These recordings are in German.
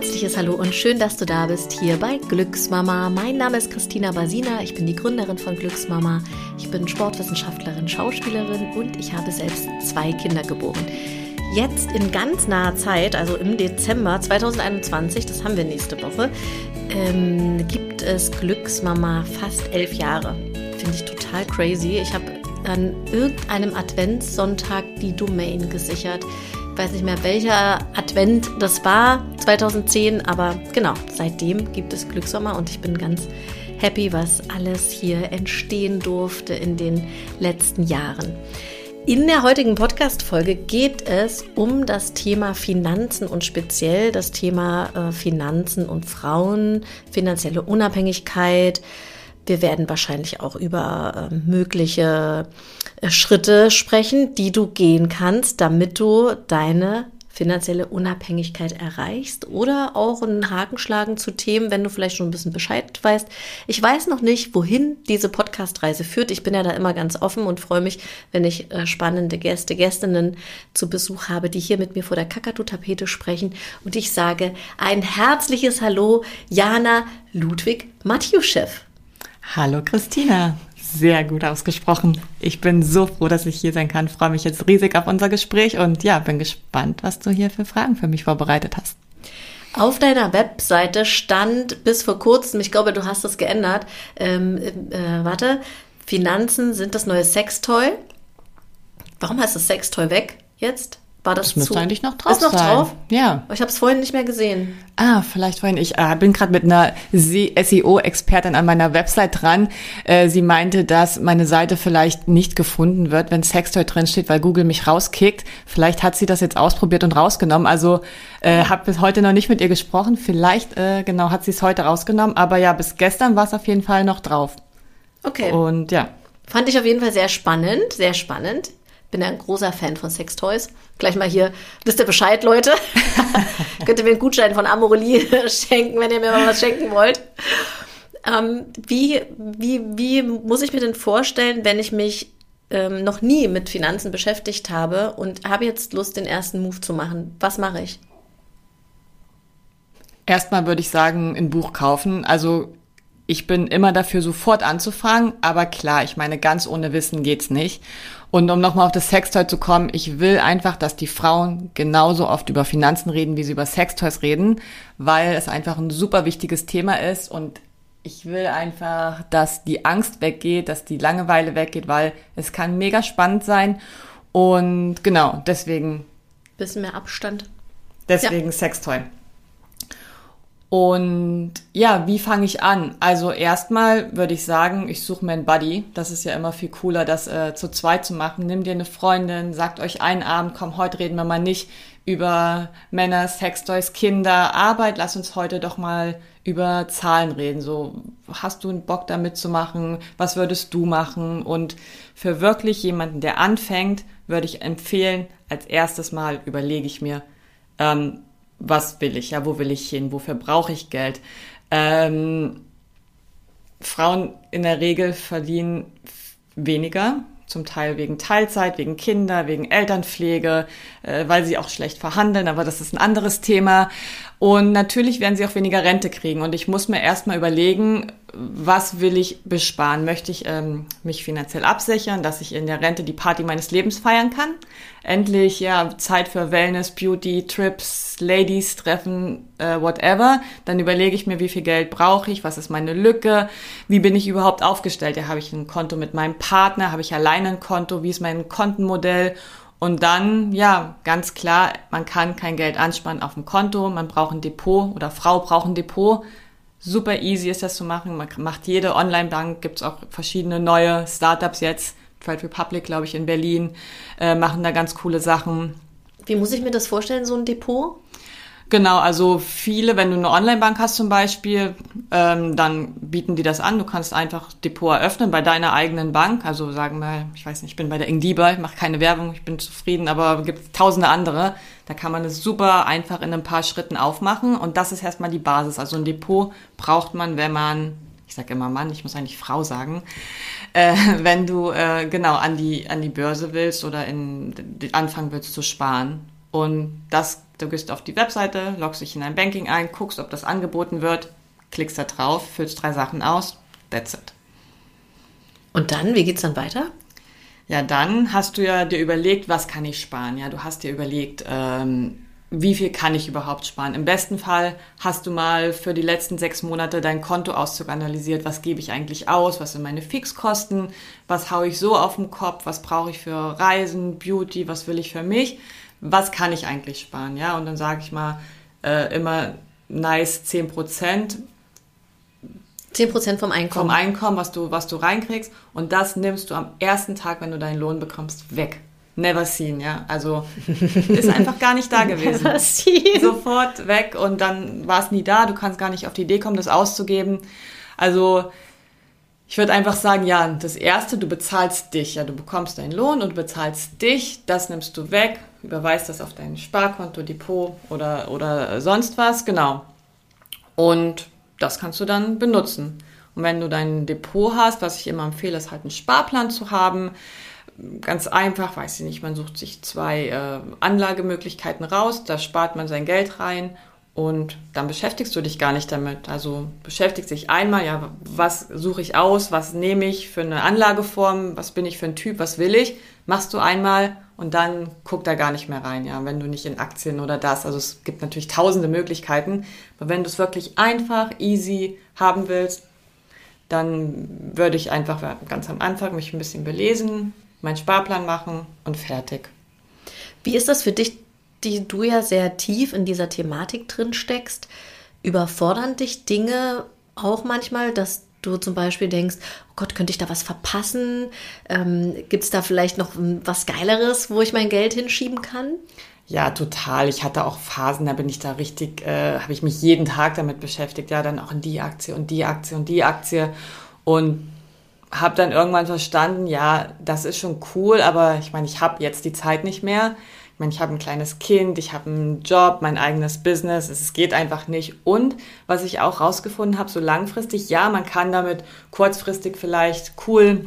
herzliches Hallo und schön, dass du da bist hier bei Glücksmama. Mein Name ist Christina Basina, ich bin die Gründerin von Glücksmama. Ich bin Sportwissenschaftlerin, Schauspielerin und ich habe selbst zwei Kinder geboren. Jetzt in ganz naher Zeit, also im Dezember 2021, das haben wir nächste Woche, ähm, gibt es Glücksmama fast elf Jahre. Finde ich total crazy. Ich habe an irgendeinem Adventssonntag die Domain gesichert weiß nicht mehr, welcher Advent das war, 2010, aber genau, seitdem gibt es Glückssommer und ich bin ganz happy, was alles hier entstehen durfte in den letzten Jahren. In der heutigen Podcast-Folge geht es um das Thema Finanzen und speziell das Thema äh, Finanzen und Frauen, finanzielle Unabhängigkeit, wir werden wahrscheinlich auch über äh, mögliche äh, Schritte sprechen, die du gehen kannst, damit du deine finanzielle Unabhängigkeit erreichst oder auch einen Haken schlagen zu Themen, wenn du vielleicht schon ein bisschen Bescheid weißt. Ich weiß noch nicht, wohin diese Podcast-Reise führt. Ich bin ja da immer ganz offen und freue mich, wenn ich äh, spannende Gäste, Gästinnen zu Besuch habe, die hier mit mir vor der Kakadu-Tapete sprechen. Und ich sage ein herzliches Hallo, Jana Ludwig Matjuschew. Hallo Christina, sehr gut ausgesprochen. Ich bin so froh, dass ich hier sein kann. Freue mich jetzt riesig auf unser Gespräch und ja, bin gespannt, was du hier für Fragen für mich vorbereitet hast. Auf deiner Webseite stand bis vor kurzem, ich glaube, du hast das geändert, ähm, äh, warte, Finanzen sind das neue Sextoy. Warum heißt das Sextoy weg jetzt? War das, das müsste zu? eigentlich noch drauf Ist noch sein. drauf? Ja. Ich habe es vorhin nicht mehr gesehen. Ah, vielleicht vorhin. Ich äh, bin gerade mit einer SEO-Expertin an meiner Website dran. Äh, sie meinte, dass meine Seite vielleicht nicht gefunden wird, wenn Sextoy drin steht, weil Google mich rauskickt. Vielleicht hat sie das jetzt ausprobiert und rausgenommen. Also äh, habe bis heute noch nicht mit ihr gesprochen. Vielleicht, äh, genau, hat sie es heute rausgenommen. Aber ja, bis gestern war es auf jeden Fall noch drauf. Okay. Und ja. Fand ich auf jeden Fall sehr spannend, sehr spannend bin ja ein großer Fan von Sextoys. Gleich mal hier, wisst ihr Bescheid, Leute? Könnt ihr mir einen Gutschein von Amorelie schenken, wenn ihr mir mal was schenken wollt. Ähm, wie, wie, wie muss ich mir denn vorstellen, wenn ich mich ähm, noch nie mit Finanzen beschäftigt habe und habe jetzt Lust, den ersten Move zu machen? Was mache ich? Erstmal würde ich sagen, ein Buch kaufen. Also ich bin immer dafür, sofort anzufangen, aber klar, ich meine, ganz ohne Wissen geht's nicht. Und um nochmal auf das Sextoy zu kommen, ich will einfach, dass die Frauen genauso oft über Finanzen reden, wie sie über Sextoys reden, weil es einfach ein super wichtiges Thema ist und ich will einfach, dass die Angst weggeht, dass die Langeweile weggeht, weil es kann mega spannend sein. Und genau, deswegen. Bisschen mehr Abstand. Deswegen ja. Sextoy. Und ja, wie fange ich an? Also erstmal würde ich sagen, ich suche mir einen Buddy. Das ist ja immer viel cooler, das äh, zu zweit zu machen. Nimm dir eine Freundin, sagt euch einen Abend, komm, heute reden wir mal nicht über Männer, Sextoys, Kinder, Arbeit. Lass uns heute doch mal über Zahlen reden. So, hast du einen Bock damit zu machen? Was würdest du machen? Und für wirklich jemanden, der anfängt, würde ich empfehlen, als erstes Mal überlege ich mir, ähm, was will ich, ja, wo will ich hin, wofür brauche ich Geld. Ähm, Frauen in der Regel verdienen weniger, zum Teil wegen Teilzeit, wegen Kinder, wegen Elternpflege, äh, weil sie auch schlecht verhandeln, aber das ist ein anderes Thema. Und natürlich werden sie auch weniger Rente kriegen. Und ich muss mir erstmal überlegen, was will ich besparen? Möchte ich ähm, mich finanziell absichern, dass ich in der Rente die Party meines Lebens feiern kann? Endlich ja Zeit für Wellness, Beauty, Trips, Ladies treffen, äh, whatever. Dann überlege ich mir, wie viel Geld brauche ich, was ist meine Lücke, wie bin ich überhaupt aufgestellt? Ja, habe ich ein Konto mit meinem Partner, habe ich alleine ein Konto, wie ist mein Kontenmodell? Und dann, ja, ganz klar, man kann kein Geld anspannen auf dem Konto, man braucht ein Depot oder Frau braucht ein Depot Super easy ist das zu machen. Man macht jede Online-Bank, gibt es auch verschiedene neue Startups jetzt. Trade Republic, glaube ich, in Berlin, äh, machen da ganz coole Sachen. Wie muss ich mir das vorstellen, so ein Depot? Genau, also viele, wenn du eine Online-Bank hast zum Beispiel, ähm, dann bieten die das an. Du kannst einfach Depot eröffnen bei deiner eigenen Bank. Also sagen wir, ich weiß nicht, ich bin bei der Ingdiba, ich mache keine Werbung, ich bin zufrieden, aber es gibt tausende andere. Da kann man es super einfach in ein paar Schritten aufmachen und das ist erstmal die Basis. Also ein Depot braucht man, wenn man, ich sage immer Mann, ich muss eigentlich Frau sagen, äh, wenn du äh, genau an die, an die Börse willst oder in, anfangen willst zu sparen Und das, du gehst auf die Webseite, loggst dich in dein Banking ein, guckst, ob das angeboten wird, klickst da drauf, füllst drei Sachen aus, that's it. Und dann, wie geht's dann weiter? Ja, dann hast du ja dir überlegt, was kann ich sparen? Ja, du hast dir überlegt, ähm, wie viel kann ich überhaupt sparen? Im besten Fall hast du mal für die letzten sechs Monate dein Kontoauszug analysiert. Was gebe ich eigentlich aus? Was sind meine Fixkosten? Was haue ich so auf den Kopf? Was brauche ich für Reisen, Beauty? Was will ich für mich? Was kann ich eigentlich sparen? Ja, und dann sage ich mal äh, immer nice 10 Prozent. 10 Prozent vom Einkommen. Vom Einkommen, was du, was du reinkriegst. Und das nimmst du am ersten Tag, wenn du deinen Lohn bekommst, weg never seen, ja. Also ist einfach gar nicht da gewesen. Never seen. Sofort weg und dann war es nie da. Du kannst gar nicht auf die Idee kommen, das auszugeben. Also ich würde einfach sagen, ja, das erste, du bezahlst dich, ja, du bekommst deinen Lohn und du bezahlst dich, das nimmst du weg, überweist das auf dein Sparkonto, Depot oder, oder sonst was, genau. Und das kannst du dann benutzen. Und wenn du dein Depot hast, was ich immer empfehle, ist halt einen Sparplan zu haben, ganz einfach, weiß ich nicht, man sucht sich zwei äh, Anlagemöglichkeiten raus, da spart man sein Geld rein und dann beschäftigst du dich gar nicht damit. Also beschäftigst dich einmal, ja, was suche ich aus, was nehme ich für eine Anlageform, was bin ich für ein Typ, was will ich, machst du einmal und dann guck da gar nicht mehr rein, ja, wenn du nicht in Aktien oder das. Also es gibt natürlich tausende Möglichkeiten, aber wenn du es wirklich einfach, easy haben willst, dann würde ich einfach ganz am Anfang mich ein bisschen belesen, meinen Sparplan machen und fertig. Wie ist das für dich, die du ja sehr tief in dieser Thematik drin steckst? Überfordern dich Dinge auch manchmal, dass du zum Beispiel denkst, oh Gott, könnte ich da was verpassen? Ähm, Gibt es da vielleicht noch was Geileres, wo ich mein Geld hinschieben kann? Ja, total. Ich hatte auch Phasen, da bin ich da richtig, äh, habe ich mich jeden Tag damit beschäftigt. Ja, dann auch in die Aktie und die Aktie und die Aktie. Und habe dann irgendwann verstanden, ja, das ist schon cool, aber ich meine, ich habe jetzt die Zeit nicht mehr. Ich habe ein kleines Kind, ich habe einen Job, mein eigenes Business, es geht einfach nicht. Und was ich auch rausgefunden habe, so langfristig, ja, man kann damit kurzfristig vielleicht cool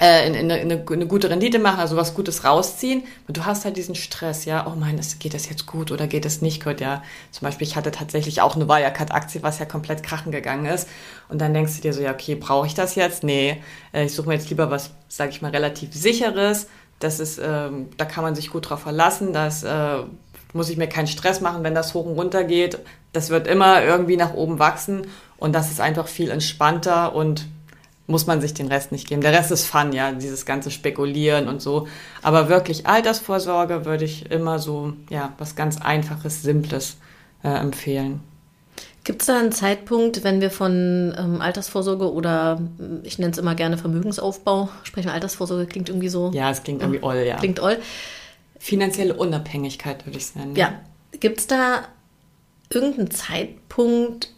äh, in, in, in, eine, eine, gute Rendite machen, also was Gutes rausziehen. Und du hast halt diesen Stress, ja, oh mein, geht das jetzt gut oder geht es nicht gut, ja. Zum Beispiel, ich hatte tatsächlich auch eine Wirecard-Aktie, was ja komplett krachen gegangen ist. Und dann denkst du dir so, ja, okay, brauche ich das jetzt? Nee, äh, ich suche mir jetzt lieber was, sage ich mal, relativ sicheres. Das ist, ähm, da kann man sich gut drauf verlassen, dass äh, muss ich mir keinen Stress machen, wenn das hoch und runter geht. Das wird immer irgendwie nach oben wachsen und das ist einfach viel entspannter und muss man sich den Rest nicht geben. Der Rest ist Fun, ja, dieses ganze Spekulieren und so. Aber wirklich Altersvorsorge würde ich immer so, ja, was ganz Einfaches, Simples äh, empfehlen. Gibt es da einen Zeitpunkt, wenn wir von ähm, Altersvorsorge oder äh, ich nenne es immer gerne Vermögensaufbau sprechen? Altersvorsorge klingt irgendwie so. Ja, es klingt irgendwie oll, ja. Klingt oll. Finanzielle Unabhängigkeit würde ich es nennen. Ja. Gibt es da irgendeinen Zeitpunkt,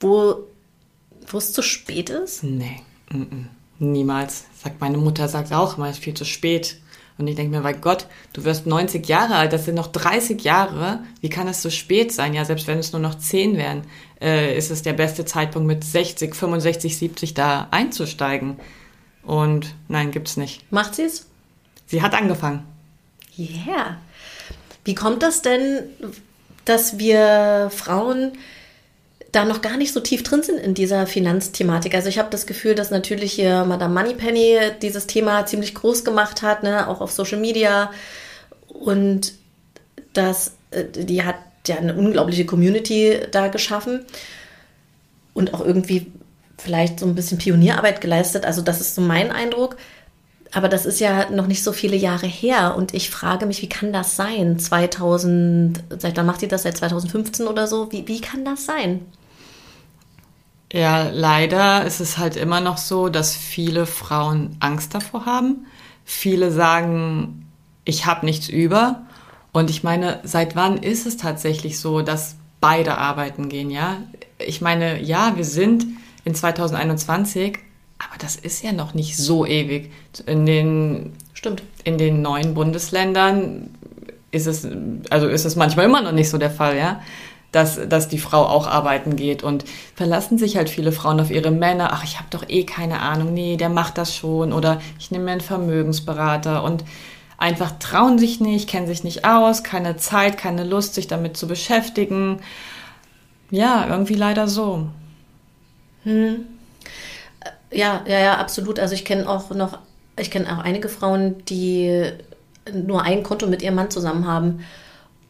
wo wo es zu spät ist? Nee, mm -mm. niemals. Sagt meine Mutter, sagt auch immer, es ist viel zu spät. Und ich denke mir, bei Gott, du wirst 90 Jahre alt, das sind noch 30 Jahre. Wie kann es so spät sein? Ja, selbst wenn es nur noch 10 wären, äh, ist es der beste Zeitpunkt mit 60, 65, 70 da einzusteigen. Und nein, gibt's nicht. Macht sie es? Sie hat angefangen. Yeah. Wie kommt das denn, dass wir Frauen da noch gar nicht so tief drin sind in dieser Finanzthematik. Also ich habe das Gefühl, dass natürlich hier Madame Moneypenny dieses Thema ziemlich groß gemacht hat, ne? auch auf Social Media. Und das, äh, die hat ja eine unglaubliche Community da geschaffen und auch irgendwie vielleicht so ein bisschen Pionierarbeit geleistet. Also das ist so mein Eindruck. Aber das ist ja noch nicht so viele Jahre her und ich frage mich, wie kann das sein? 2000, seit wann macht ihr das? Seit 2015 oder so? Wie, wie kann das sein? Ja, leider ist es halt immer noch so, dass viele Frauen Angst davor haben. Viele sagen, ich habe nichts über. Und ich meine, seit wann ist es tatsächlich so, dass beide arbeiten gehen, ja? Ich meine, ja, wir sind in 2021, aber das ist ja noch nicht so ewig. In den, Stimmt. In den neuen Bundesländern ist es, also ist es manchmal immer noch nicht so der Fall, ja dass, dass die Frau auch arbeiten geht. Und verlassen sich halt viele Frauen auf ihre Männer. Ach, ich habe doch eh keine Ahnung. Nee, der macht das schon. Oder ich nehme mir einen Vermögensberater. Und einfach trauen sich nicht, kennen sich nicht aus, keine Zeit, keine Lust, sich damit zu beschäftigen. Ja, irgendwie leider so. Hm. Ja, ja, ja, absolut. Also ich kenne auch noch, ich kenne auch einige Frauen, die nur ein Konto mit ihrem Mann zusammen haben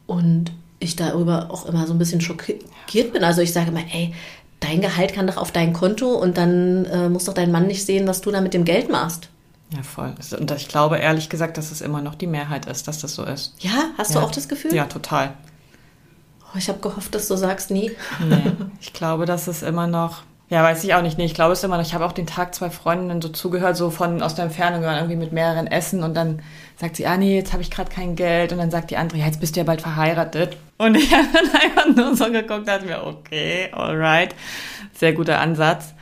und ich darüber auch immer so ein bisschen schockiert bin. Also ich sage mal, ey, dein Gehalt kann doch auf dein Konto und dann äh, muss doch dein Mann nicht sehen, was du da mit dem Geld machst. Ja, voll. Und ich glaube ehrlich gesagt, dass es immer noch die Mehrheit ist, dass das so ist. Ja, hast ja. du auch das Gefühl? Ja, total. Oh, ich habe gehofft, dass du sagst nie. Nee, ich glaube, dass es immer noch. Ja, weiß ich auch nicht. Nee, ich glaube es immer noch. Ich habe auch den Tag zwei Freundinnen so zugehört, so von aus der Entfernung, irgendwie mit mehreren Essen und dann sagt sie, ah nee, jetzt habe ich gerade kein Geld und dann sagt die andere, ja, jetzt bist du ja bald verheiratet. Und ich habe dann einfach nur so geguckt, dachte mir, okay, alright, sehr guter Ansatz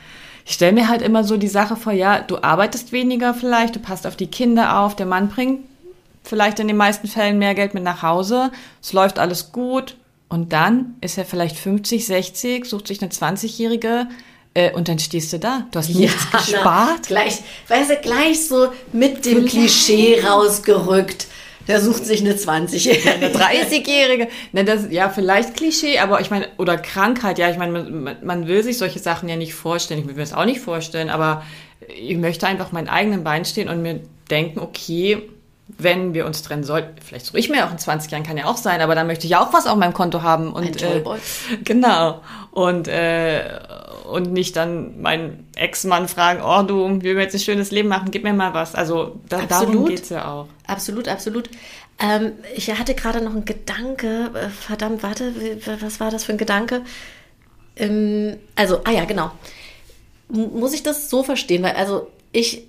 ich stelle mir halt immer so die Sache vor, ja, du arbeitest weniger vielleicht, du passt auf die Kinder auf, der Mann bringt vielleicht in den meisten Fällen mehr Geld mit nach Hause, es läuft alles gut und dann ist er vielleicht 50, 60, sucht sich eine 20-Jährige, äh, und dann stehst du da. Du hast ja, nichts gespart. Na, gleich, weißt du, gleich so mit dem Klischee rausgerückt der sucht sich eine 20-Jährige. Eine 30-Jährige. Ne, das, ja, vielleicht Klischee, aber ich meine, oder Krankheit, ja, ich meine, man, man will sich solche Sachen ja nicht vorstellen. Ich will mir das auch nicht vorstellen, aber ich möchte einfach meinen eigenen Bein stehen und mir denken, okay, wenn wir uns trennen sollten, vielleicht suche ich mir auch in 20 Jahren, kann ja auch sein, aber dann möchte ich auch was auf meinem Konto haben. Und, Ein äh, genau. Und, äh, und nicht dann meinen Ex-Mann fragen, oh du, wir jetzt ein schönes Leben machen, gib mir mal was. Also da, darum geht's ja auch. Absolut, absolut. Ähm, ich hatte gerade noch einen Gedanke, äh, verdammt, warte, was war das für ein Gedanke? Ähm, also, ah ja, genau. Muss ich das so verstehen? Weil, also ich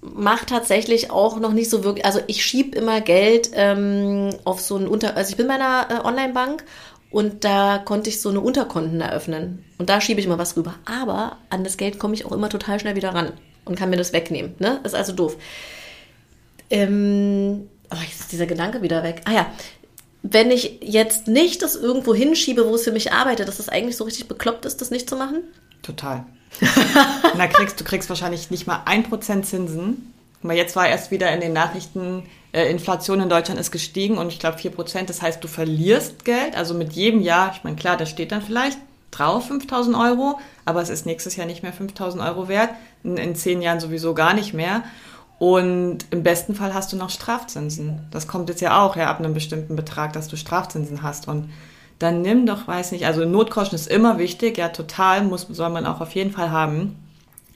mache tatsächlich auch noch nicht so wirklich, also ich schiebe immer Geld ähm, auf so ein Unter, also ich bin bei einer äh, Online-Bank und da konnte ich so eine Unterkonten eröffnen. Und da schiebe ich mal was rüber. Aber an das Geld komme ich auch immer total schnell wieder ran und kann mir das wegnehmen. Ne? Ist also doof. Ähm, oh, jetzt ist dieser Gedanke wieder weg. Ah ja, wenn ich jetzt nicht das irgendwo hinschiebe, wo es für mich arbeitet, dass das eigentlich so richtig bekloppt ist, das nicht zu machen? Total. da kriegst du kriegst wahrscheinlich nicht mal ein Prozent Zinsen. Aber jetzt war erst wieder in den Nachrichten, äh, Inflation in Deutschland ist gestiegen und ich glaube 4 Prozent. Das heißt, du verlierst Geld. Also mit jedem Jahr, ich meine, klar, da steht dann vielleicht drauf 5000 Euro, aber es ist nächstes Jahr nicht mehr 5000 Euro wert. In, in zehn Jahren sowieso gar nicht mehr. Und im besten Fall hast du noch Strafzinsen. Das kommt jetzt ja auch ja, ab einem bestimmten Betrag, dass du Strafzinsen hast. Und dann nimm doch, weiß nicht, also Notgroschen ist immer wichtig, ja, total, muss, soll man auch auf jeden Fall haben.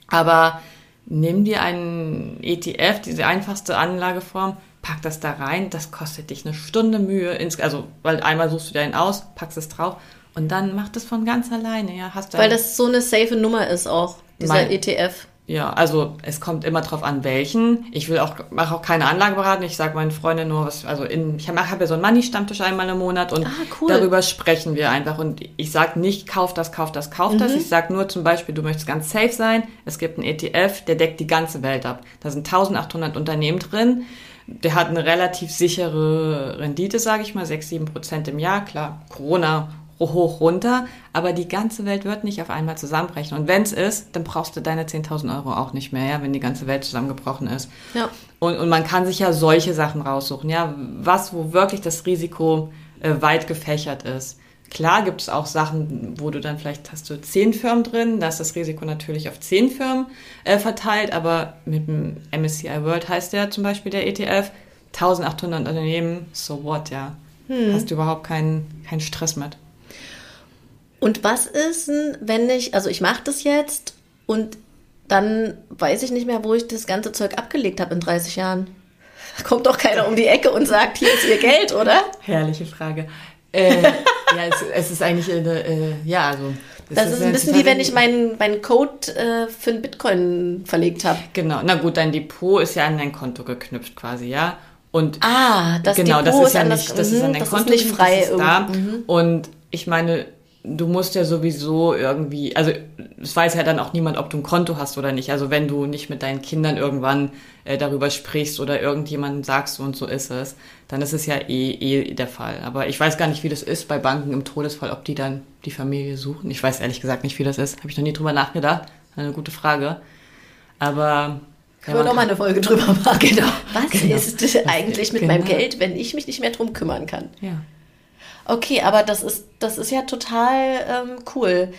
Aber nimm dir einen ETF, diese einfachste Anlageform, pack das da rein, das kostet dich eine Stunde Mühe, ins, also, weil einmal suchst du dir einen aus, packst es drauf und dann macht es von ganz alleine, ja, hast du. Weil das so eine safe Nummer ist auch, dieser mein, ETF. Ja, also es kommt immer drauf an, welchen. Ich will auch, mache auch keine Anlageberatung. Ich sage meinen Freunden nur, was, also in, ich habe hab ja so einen Money-Stammtisch einmal im Monat und ah, cool. darüber sprechen wir einfach. Und ich sage nicht, kauf das, kauf das, kauf mhm. das. Ich sage nur zum Beispiel, du möchtest ganz safe sein. Es gibt einen ETF, der deckt die ganze Welt ab. Da sind 1800 Unternehmen drin. Der hat eine relativ sichere Rendite, sage ich mal, 6, 7 Prozent im Jahr. Klar, Corona hoch runter, aber die ganze Welt wird nicht auf einmal zusammenbrechen. Und wenn es ist, dann brauchst du deine 10.000 Euro auch nicht mehr, ja, wenn die ganze Welt zusammengebrochen ist. Ja. Und, und man kann sich ja solche Sachen raussuchen, ja, was, wo wirklich das Risiko äh, weit gefächert ist. Klar gibt es auch Sachen, wo du dann vielleicht hast du zehn Firmen drin, da ist das Risiko natürlich auf zehn Firmen äh, verteilt, aber mit dem MSCI World heißt der zum Beispiel der ETF, 1800 Unternehmen, so what, ja. Hm. Hast du überhaupt keinen, keinen Stress mit. Und was ist denn, wenn ich, also ich mache das jetzt und dann weiß ich nicht mehr, wo ich das ganze Zeug abgelegt habe in 30 Jahren. Da kommt doch keiner um die Ecke und sagt, hier ist ihr Geld, oder? Herrliche Frage. Äh, ja, es, es, ist eigentlich eine, äh, ja, also. Das, ist, ist ein bisschen wie wenn ich meinen, meinen Code äh, für einen Bitcoin verlegt habe. Genau, na gut, dein Depot ist ja an dein Konto geknüpft quasi, ja. Und ah, das genau, Depot das ist ja nicht, das ist an dein das Konto nicht frei das ist da. Mhm. Und ich meine, du musst ja sowieso irgendwie, also es weiß ja dann auch niemand, ob du ein Konto hast oder nicht. Also wenn du nicht mit deinen Kindern irgendwann äh, darüber sprichst oder irgendjemandem sagst, so und so ist es, dann ist es ja eh, eh der Fall. Aber ich weiß gar nicht, wie das ist bei Banken im Todesfall, ob die dann die Familie suchen. Ich weiß ehrlich gesagt nicht, wie das ist. Habe ich noch nie drüber nachgedacht. Eine gute Frage. Aber Können wir noch mal eine Folge drüber machen. Genau. Was genau. ist eigentlich mit genau. meinem Geld, wenn ich mich nicht mehr drum kümmern kann? Ja. Okay, aber das ist, das ist ja total ähm, cool.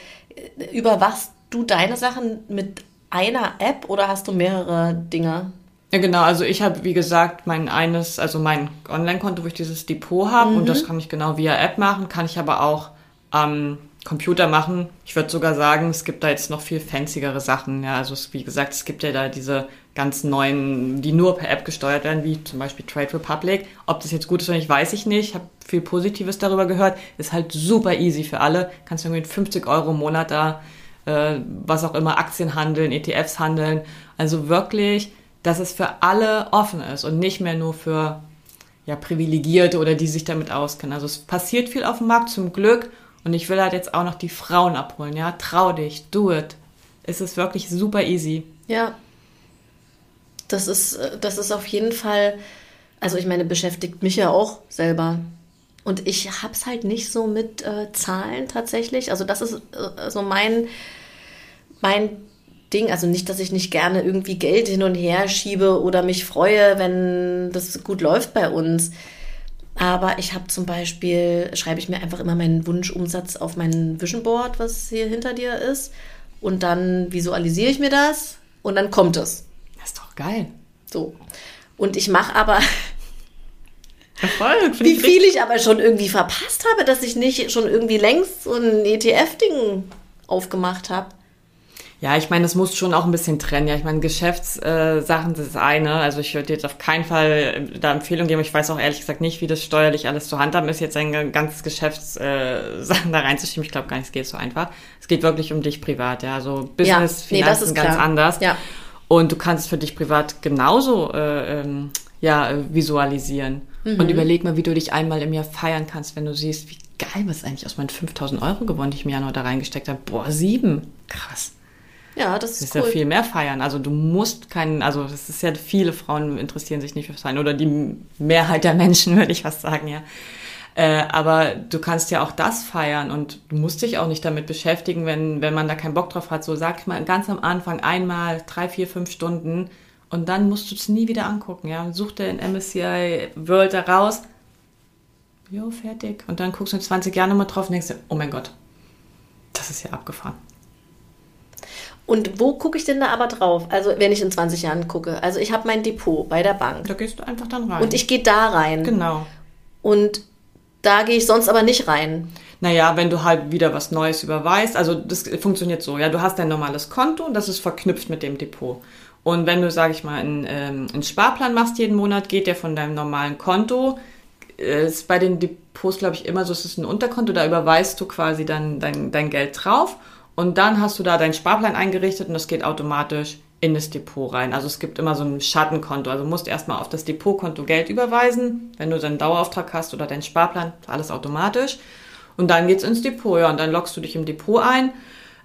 Überwachst du deine Sachen mit einer App oder hast du mehrere Dinge? Ja, genau. Also ich habe, wie gesagt, mein eines, also mein Online-Konto, wo ich dieses Depot habe mhm. und das kann ich genau via App machen, kann ich aber auch am Computer machen. Ich würde sogar sagen, es gibt da jetzt noch viel fancyere Sachen. Ja, also es, wie gesagt, es gibt ja da diese ganz neuen, die nur per App gesteuert werden, wie zum Beispiel Trade Republic. Ob das jetzt gut ist oder nicht, weiß ich nicht. Ich habe viel Positives darüber gehört. Ist halt super easy für alle. Kannst du mit 50 Euro im Monat da, äh, was auch immer, Aktien handeln, ETFs handeln. Also wirklich, dass es für alle offen ist und nicht mehr nur für ja, Privilegierte oder die sich damit auskennen. Also es passiert viel auf dem Markt zum Glück und ich will halt jetzt auch noch die Frauen abholen, ja. Trau dich, do it. Es ist wirklich super easy. Ja. Das ist, das ist auf jeden Fall, also ich meine, beschäftigt mich ja auch selber. Und ich hab's halt nicht so mit äh, Zahlen tatsächlich. Also das ist äh, so mein, mein Ding. Also nicht, dass ich nicht gerne irgendwie Geld hin und her schiebe oder mich freue, wenn das gut läuft bei uns. Aber ich habe zum Beispiel, schreibe ich mir einfach immer meinen Wunschumsatz auf mein Vision Board, was hier hinter dir ist. Und dann visualisiere ich mir das und dann kommt es. Das geil. So. Und ich mache aber. Erfolg, wie viel ich aber schon irgendwie verpasst habe, dass ich nicht schon irgendwie längst so ein ETF-Ding aufgemacht habe. Ja, ich meine, das muss schon auch ein bisschen trennen. Ja, ich meine, Geschäftssachen äh, das ist eine. Also ich würde jetzt auf keinen Fall äh, da Empfehlung geben. Ich weiß auch ehrlich gesagt nicht, wie das steuerlich alles zu handhaben ist, jetzt ein ganzes Geschäftssachen äh, da reinzuschieben. Ich glaube gar nicht, es geht so einfach. Es geht wirklich um dich privat. Ja, also Business, ja, Finanzen nee, ganz klar. anders. Ja. Und du kannst es für dich privat genauso äh, ähm, ja, visualisieren. Mhm. Und überleg mal, wie du dich einmal im Jahr feiern kannst, wenn du siehst, wie geil, was eigentlich aus meinen 5000 Euro gewonnen, die ich im Januar da reingesteckt habe. Boah, sieben. Krass. Ja, das ist, das ist cool. ja viel mehr feiern. Also du musst keinen, also das ist ja viele Frauen interessieren sich nicht für Feiern oder die Mehrheit der Menschen, würde ich fast sagen, ja. Äh, aber du kannst ja auch das feiern und du musst dich auch nicht damit beschäftigen, wenn, wenn man da keinen Bock drauf hat. So sag mal ganz am Anfang einmal drei, vier, fünf Stunden und dann musst du es nie wieder angucken. Ja, such dir in MSCI World da raus. Jo, fertig. Und dann guckst du in 20 Jahren nochmal drauf und denkst dir, oh mein Gott, das ist ja abgefahren. Und wo gucke ich denn da aber drauf? Also wenn ich in 20 Jahren gucke. Also ich habe mein Depot bei der Bank. Da gehst du einfach dann rein. Und ich gehe da rein. Genau. Und da gehe ich sonst aber nicht rein. Naja, wenn du halt wieder was Neues überweist, also das funktioniert so, ja, du hast dein normales Konto und das ist verknüpft mit dem Depot. Und wenn du, sag ich mal, einen, ähm, einen Sparplan machst jeden Monat, geht der von deinem normalen Konto. Ist bei den Depots, glaube ich, immer so, es ist ein Unterkonto, da überweist du quasi dann dein, dein Geld drauf und dann hast du da deinen Sparplan eingerichtet und das geht automatisch in das Depot rein. Also es gibt immer so ein Schattenkonto. Also musst erstmal auf das Depotkonto Geld überweisen, wenn du deinen Dauerauftrag hast oder deinen Sparplan, alles automatisch. Und dann geht's ins Depot, ja, und dann loggst du dich im Depot ein.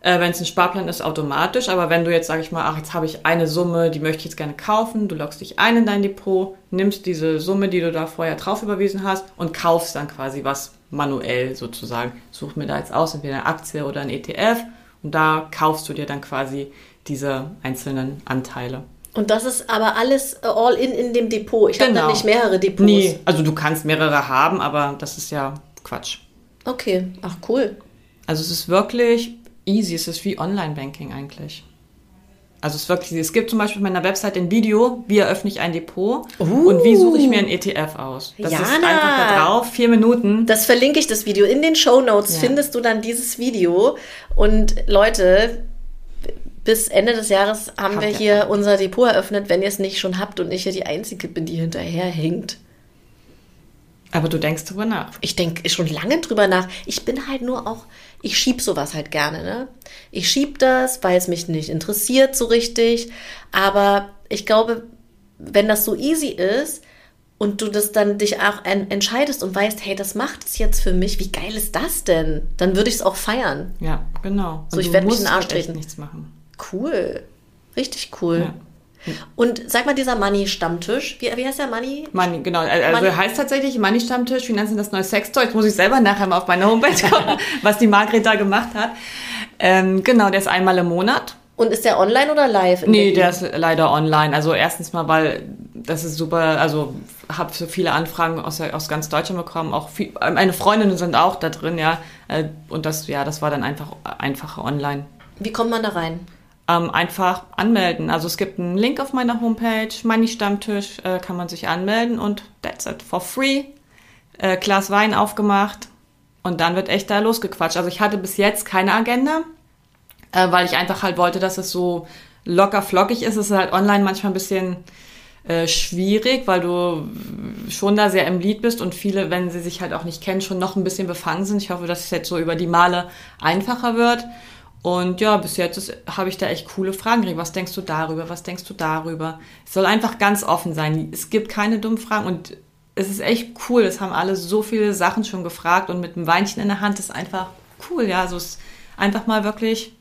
Äh, wenn es ein Sparplan ist, automatisch. Aber wenn du jetzt, sag ich mal, ach, jetzt habe ich eine Summe, die möchte ich jetzt gerne kaufen, du loggst dich ein in dein Depot, nimmst diese Summe, die du da vorher drauf überwiesen hast und kaufst dann quasi was manuell sozusagen. Such mir da jetzt aus, entweder eine Aktie oder ein ETF und da kaufst du dir dann quasi diese einzelnen Anteile. Und das ist aber alles äh, all in in dem Depot. Ich genau. habe da nicht mehrere Depots. Nee, also du kannst mehrere haben, aber das ist ja Quatsch. Okay, ach cool. Also es ist wirklich easy, es ist wie Online-Banking eigentlich. Also es ist wirklich, es gibt zum Beispiel auf meiner Website ein Video, wie eröffne ich ein Depot uh. und wie suche ich mir ein ETF aus. Das Jana. ist einfach da drauf, vier Minuten. Das verlinke ich, das Video. In den Show Notes ja. findest du dann dieses Video. Und Leute, bis Ende des Jahres haben Hab wir hier ja. unser Depot eröffnet, wenn ihr es nicht schon habt und ich hier die Einzige bin, die hinterherhängt. Aber du denkst drüber nach. Ich denke schon lange drüber nach. Ich bin halt nur auch, ich schieb sowas halt gerne, ne? Ich schieb das, weil es mich nicht interessiert so richtig. Aber ich glaube, wenn das so easy ist und du das dann dich auch entscheidest und weißt, hey, das macht es jetzt für mich, wie geil ist das denn? Dann würde ich es auch feiern. Ja, genau. So, ich werde mich in den Arsch halt treten. nichts machen. Cool. Richtig cool. Ja. Und sag mal, dieser Money-Stammtisch, wie, wie heißt der Money? Money, genau. Also Money. heißt tatsächlich Money-Stammtisch, Finanzen das neue Sextoy. Jetzt muss ich selber nachher mal auf meine Homepage gucken, was die Margret da gemacht hat. Ähm, genau, der ist einmal im Monat. Und ist der online oder live? Nee, der ist leider online. Also erstens mal, weil das ist super, also habe so viele Anfragen aus, aus ganz Deutschland bekommen. Auch viel, meine Freundinnen sind auch da drin, ja. Äh, und das, ja, das war dann einfach einfacher online. Wie kommt man da rein? Ähm, einfach anmelden. Also es gibt einen Link auf meiner Homepage, Money Stammtisch, äh, kann man sich anmelden und that's it, for free. Äh, Glas Wein aufgemacht und dann wird echt da losgequatscht. Also ich hatte bis jetzt keine Agenda äh, weil ich einfach halt wollte, dass es so locker flockig ist. Es ist halt online manchmal ein bisschen äh, schwierig, weil du schon da sehr im Lied bist und viele, wenn sie sich halt auch nicht kennen, schon noch ein bisschen befangen sind. Ich hoffe, dass es jetzt so über die Male einfacher wird. Und ja, bis jetzt habe ich da echt coole Fragen gekriegt. Was denkst du darüber? Was denkst du darüber? Es soll einfach ganz offen sein. Es gibt keine dummen Fragen und es ist echt cool. Es haben alle so viele Sachen schon gefragt und mit einem Weinchen in der Hand ist einfach cool. Ja, also es ist einfach mal wirklich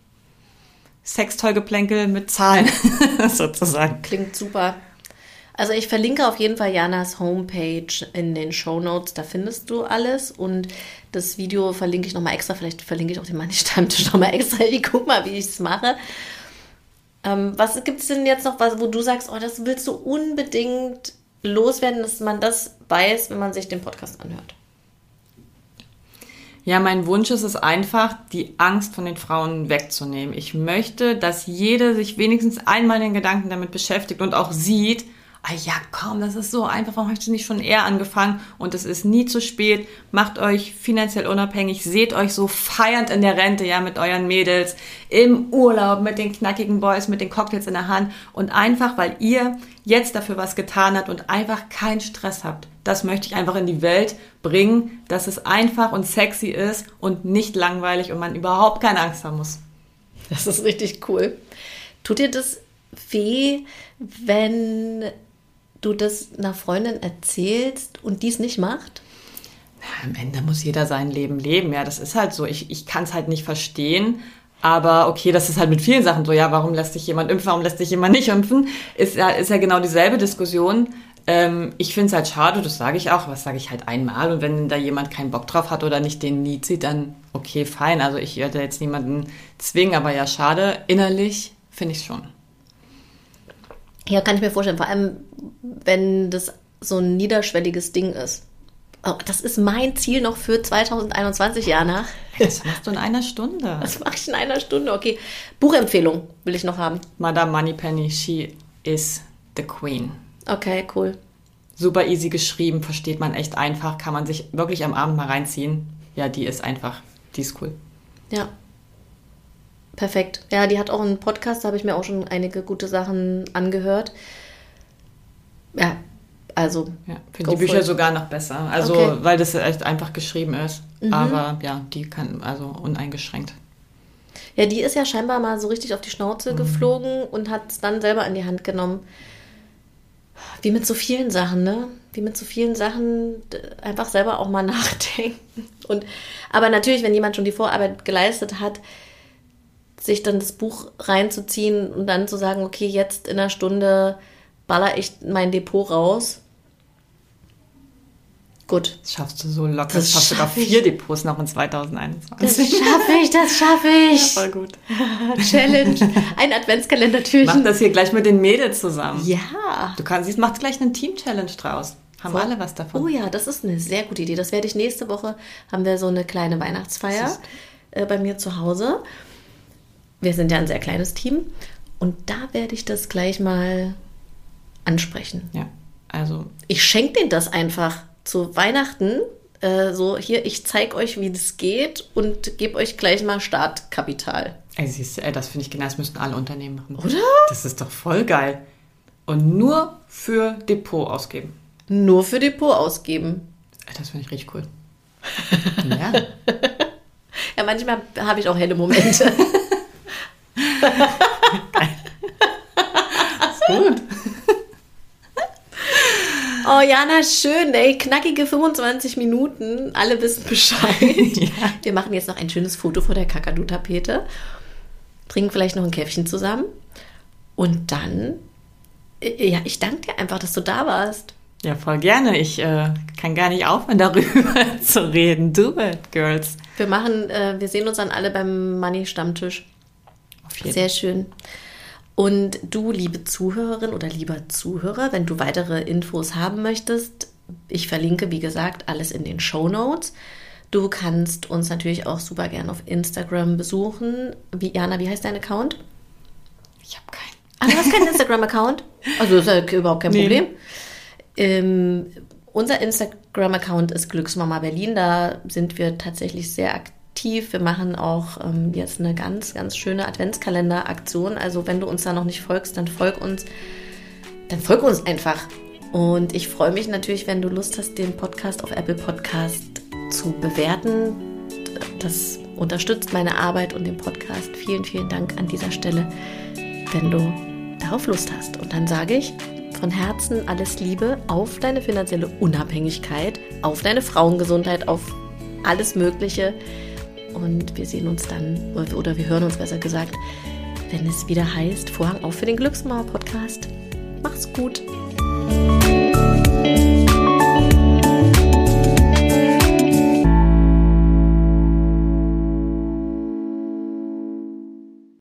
Sextoy-Geplänkel mit Zahlen sozusagen. Klingt super. Also ich verlinke auf jeden Fall Janas Homepage in den Show Notes, da findest du alles und das Video verlinke ich nochmal extra, vielleicht verlinke ich auch den Money Stammtisch nochmal extra, ich guck mal, wie ich es mache. Ähm, was gibt es denn jetzt noch, was, wo du sagst, oh, das willst du unbedingt loswerden, dass man das weiß, wenn man sich den Podcast anhört? Ja, mein Wunsch ist es einfach, die Angst von den Frauen wegzunehmen. Ich möchte, dass jede sich wenigstens einmal den Gedanken damit beschäftigt und auch sieht, ah ja, komm, das ist so einfach, warum habe ich nicht schon eher angefangen? Und es ist nie zu spät. Macht euch finanziell unabhängig, seht euch so feiernd in der Rente, ja, mit euren Mädels, im Urlaub, mit den knackigen Boys, mit den Cocktails in der Hand und einfach, weil ihr jetzt dafür was getan habt und einfach keinen Stress habt. Das möchte ich einfach in die Welt bringen, dass es einfach und sexy ist und nicht langweilig und man überhaupt keine Angst haben muss. Das ist richtig cool. Tut dir das weh, wenn du das einer Freundin erzählst und dies nicht macht? Am Ende muss jeder sein Leben leben. Ja, das ist halt so. Ich, ich kann es halt nicht verstehen. Aber okay, das ist halt mit vielen Sachen so. Ja, warum lässt sich jemand impfen, warum lässt sich jemand nicht impfen? Ist ja, ist ja genau dieselbe Diskussion. Ähm, ich finde es halt schade, das sage ich auch, was sage ich halt einmal. Und wenn da jemand keinen Bock drauf hat oder nicht den Lied sieht, dann okay, fein. Also ich werde jetzt niemanden zwingen, aber ja, schade. Innerlich finde ich es schon. Ja, kann ich mir vorstellen. Vor allem, wenn das so ein niederschwelliges Ding ist. Oh, das ist mein Ziel noch für 2021, Jana. Das machst du in einer Stunde. Das mache ich in einer Stunde, okay. Buchempfehlung will ich noch haben. Madame Moneypenny, she is the queen. Okay, cool. Super easy geschrieben, versteht man echt einfach, kann man sich wirklich am Abend mal reinziehen. Ja, die ist einfach, die ist cool. Ja, Perfekt. Ja, die hat auch einen Podcast, da habe ich mir auch schon einige gute Sachen angehört. Ja, also. Ja, finde die Bücher sogar noch besser. Also, okay. weil das echt einfach geschrieben ist. Mhm. Aber ja, die kann, also uneingeschränkt. Ja, die ist ja scheinbar mal so richtig auf die Schnauze mhm. geflogen und hat es dann selber in die Hand genommen. Wie mit so vielen Sachen, ne? Wie mit so vielen Sachen einfach selber auch mal nachdenken. Und, aber natürlich, wenn jemand schon die Vorarbeit geleistet hat, sich dann das Buch reinzuziehen und dann zu sagen, okay, jetzt in einer Stunde baller ich mein Depot raus. Gut. Das schaffst du so locker. Das, schaffst du sogar vier Depots noch in 2021. Das schaffe ich, das schaffe ich. Ja, voll gut. Challenge. Ein Adventskalender-Türchen. Mach das hier gleich mit den Mädels zusammen. Ja. Du kannst, mach gleich einen Team-Challenge draus. Haben Voll. alle was davon. Oh ja, das ist eine sehr gute Idee. Das werde ich nächste Woche, haben wir so eine kleine Weihnachtsfeier äh, bei mir zu Hause wir sind ja ein sehr kleines Team und da werde ich das gleich mal ansprechen. Ja, also. Ich schenke denen das einfach zu Weihnachten. Äh, so, hier, ich zeige euch, wie das geht und gebe euch gleich mal Startkapital. Ey, siehst du, das finde ich genau, das müssten alle Unternehmen machen. Oder? Das ist doch voll geil. Und nur für Depot ausgeben. Nur für Depot ausgeben. Ey, das finde ich richtig cool. ja. ja, manchmal habe ich auch helle Momente. ist gut. Oh, Jana, schön, ey. Knackige 25 Minuten. Alle wissen Bescheid. ja. Wir machen jetzt noch ein schönes Foto vor der Kakadu-Tapete. Trinken vielleicht noch ein Käffchen zusammen. Und dann, äh, ja, ich danke dir einfach, dass du da warst. Ja, voll gerne. Ich äh, kann gar nicht aufhören, darüber zu reden. Do it, Girls. Wir machen, äh, wir sehen uns dann alle beim Money-Stammtisch. Sehr schön. Und du, liebe Zuhörerin oder lieber Zuhörer, wenn du weitere Infos haben möchtest, ich verlinke, wie gesagt, alles in den Show Notes. Du kannst uns natürlich auch super gerne auf Instagram besuchen. Wie, Jana, wie heißt dein Account? Ich habe keinen. Ah, du hast keinen Instagram-Account? Also ist ja überhaupt kein nee. Problem. Ähm, unser Instagram-Account ist Glücksmama Berlin. Da sind wir tatsächlich sehr aktiv. Wir machen auch ähm, jetzt eine ganz, ganz schöne Adventskalender-Aktion. Also wenn du uns da noch nicht folgst, dann folg uns. Dann folg uns einfach. Und ich freue mich natürlich, wenn du Lust hast, den Podcast auf Apple Podcast zu bewerten. Das unterstützt meine Arbeit und den Podcast. Vielen, vielen Dank an dieser Stelle, wenn du darauf Lust hast. Und dann sage ich von Herzen alles Liebe auf deine finanzielle Unabhängigkeit, auf deine Frauengesundheit, auf alles Mögliche. Und wir sehen uns dann, oder wir hören uns besser gesagt, wenn es wieder heißt, Vorhang auf für den Glücksmauer-Podcast. Mach's gut!